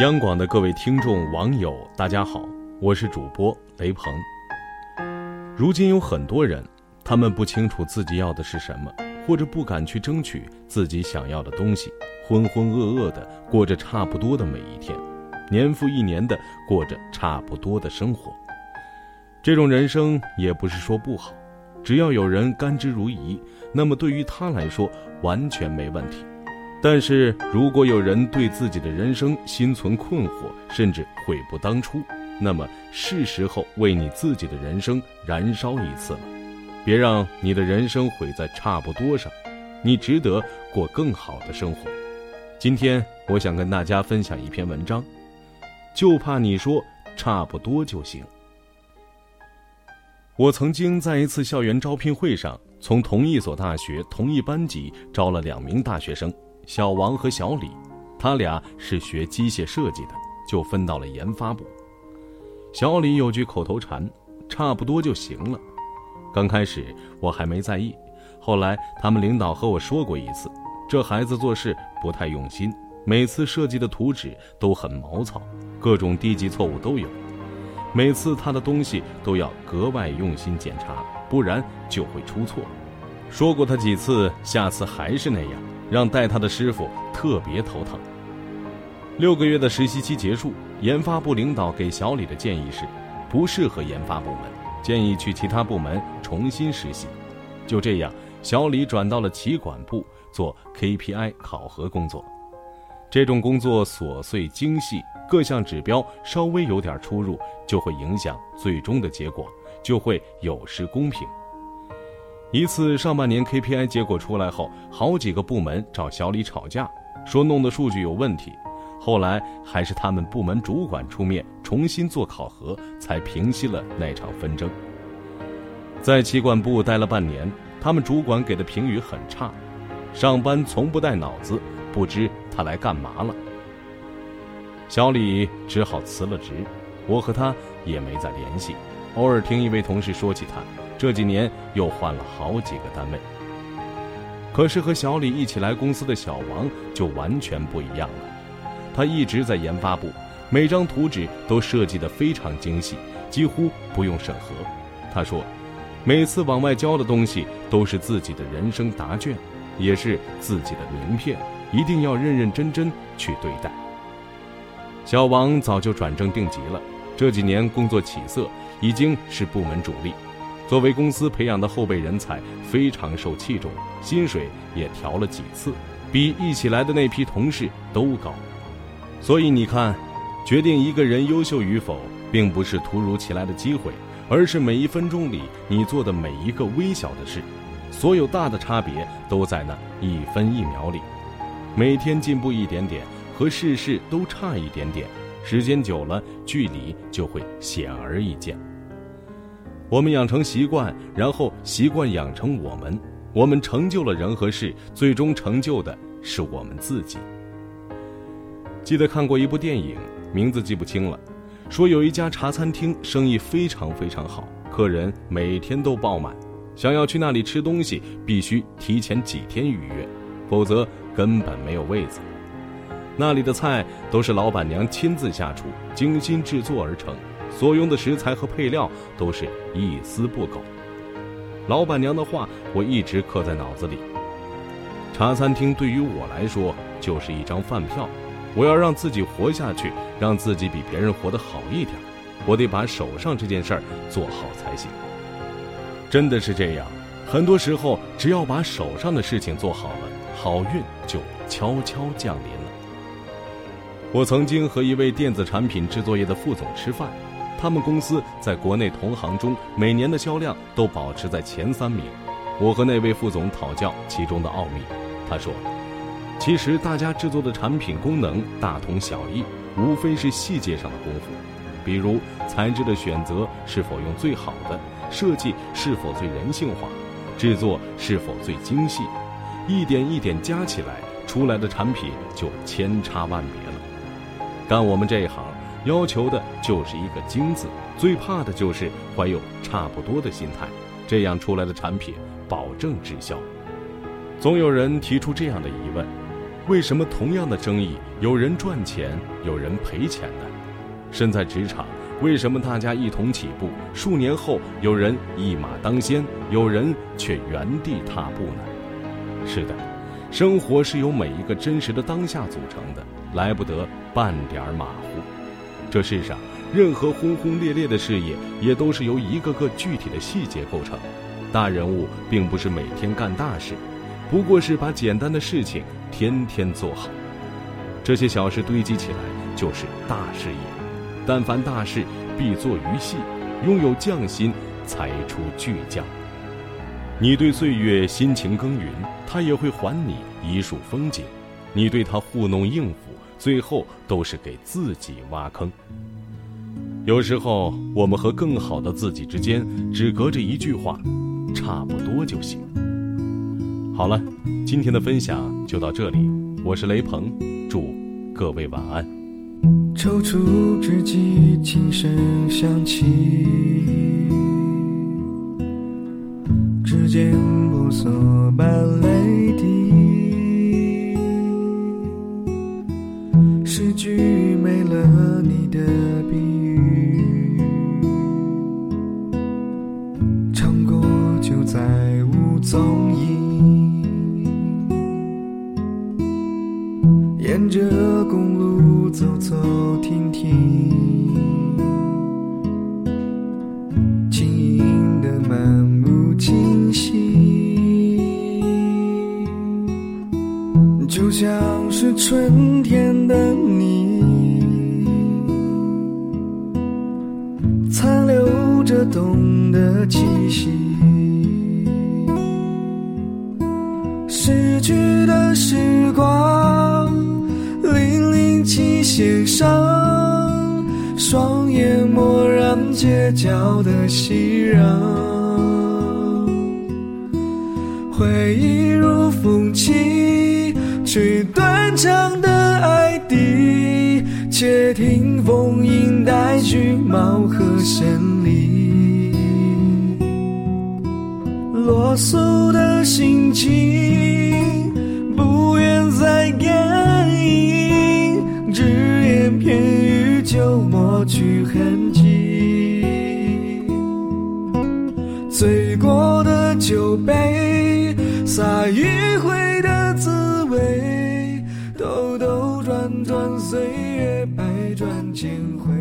央广的各位听众、网友，大家好，我是主播雷鹏。如今有很多人，他们不清楚自己要的是什么，或者不敢去争取自己想要的东西，浑浑噩噩的过着差不多的每一天，年复一年的过着差不多的生活。这种人生也不是说不好，只要有人甘之如饴，那么对于他来说完全没问题。但是如果有人对自己的人生心存困惑，甚至悔不当初，那么是时候为你自己的人生燃烧一次了。别让你的人生毁在差不多上，你值得过更好的生活。今天我想跟大家分享一篇文章，就怕你说差不多就行。我曾经在一次校园招聘会上，从同一所大学同一班级招了两名大学生。小王和小李，他俩是学机械设计的，就分到了研发部。小李有句口头禅：“差不多就行了。”刚开始我还没在意，后来他们领导和我说过一次，这孩子做事不太用心，每次设计的图纸都很毛糙，各种低级错误都有，每次他的东西都要格外用心检查，不然就会出错。说过他几次，下次还是那样。让带他的师傅特别头疼。六个月的实习期结束，研发部领导给小李的建议是，不适合研发部门，建议去其他部门重新实习。就这样，小李转到了企管部做 KPI 考核工作。这种工作琐碎精细，各项指标稍微有点出入，就会影响最终的结果，就会有失公平。一次上半年 KPI 结果出来后，好几个部门找小李吵架，说弄的数据有问题。后来还是他们部门主管出面重新做考核，才平息了那场纷争。在企管部待了半年，他们主管给的评语很差，上班从不带脑子，不知他来干嘛了。小李只好辞了职，我和他也没再联系，偶尔听一位同事说起他。这几年又换了好几个单位，可是和小李一起来公司的小王就完全不一样了。他一直在研发部，每张图纸都设计得非常精细，几乎不用审核。他说，每次往外交的东西都是自己的人生答卷，也是自己的名片，一定要认认真真去对待。小王早就转正定级了，这几年工作起色，已经是部门主力。作为公司培养的后备人才，非常受器重，薪水也调了几次，比一起来的那批同事都高。所以你看，决定一个人优秀与否，并不是突如其来的机会，而是每一分钟里你做的每一个微小的事。所有大的差别都在那一分一秒里。每天进步一点点，和事事都差一点点，时间久了，距离就会显而易见。我们养成习惯，然后习惯养成我们。我们成就了人和事，最终成就的是我们自己。记得看过一部电影，名字记不清了，说有一家茶餐厅生意非常非常好，客人每天都爆满，想要去那里吃东西，必须提前几天预约，否则根本没有位子。那里的菜都是老板娘亲自下厨，精心制作而成。所用的食材和配料都是一丝不苟。老板娘的话我一直刻在脑子里。茶餐厅对于我来说就是一张饭票，我要让自己活下去，让自己比别人活得好一点，我得把手上这件事儿做好才行。真的是这样，很多时候只要把手上的事情做好了，好运就悄悄降临了。我曾经和一位电子产品制作业的副总吃饭。他们公司在国内同行中每年的销量都保持在前三名。我和那位副总讨教其中的奥秘，他说：“其实大家制作的产品功能大同小异，无非是细节上的功夫，比如材质的选择是否用最好的，设计是否最人性化，制作是否最精细，一点一点加起来，出来的产品就千差万别了。干我们这一行。”要求的就是一个“精”字，最怕的就是怀有差不多的心态，这样出来的产品保证滞销。总有人提出这样的疑问：为什么同样的生意，有人赚钱，有人赔钱呢？身在职场，为什么大家一同起步，数年后有人一马当先，有人却原地踏步呢？是的，生活是由每一个真实的当下组成的，来不得半点马虎。这世上，任何轰轰烈烈的事业，也都是由一个个具体的细节构成。大人物并不是每天干大事。不过是把简单的事情天天做好，这些小事堆积起来就是大事业。但凡大事，必作于细，拥有匠心，才出巨匠。你对岁月辛勤耕耘，他也会还你一束风景；你对他糊弄应付，最后都是给自己挖坑。有时候，我们和更好的自己之间只隔着一句话，差不多就行。好了，今天的分享就到这里。我是雷鹏，祝各位晚安。踌躇之际，轻声响起，指尖婆娑沿着公路走走停停，轻盈的漫不经心，就像是春天的你，残留着冬的气息，逝去的时光。起线上，双眼蓦然街角的熙攘，回忆如风起，吹断肠的爱笛，且听风吟带羽毛和声里，落俗的心去痕迹，醉过的酒杯，洒余晖的滋味，兜兜转转，岁月百转千回。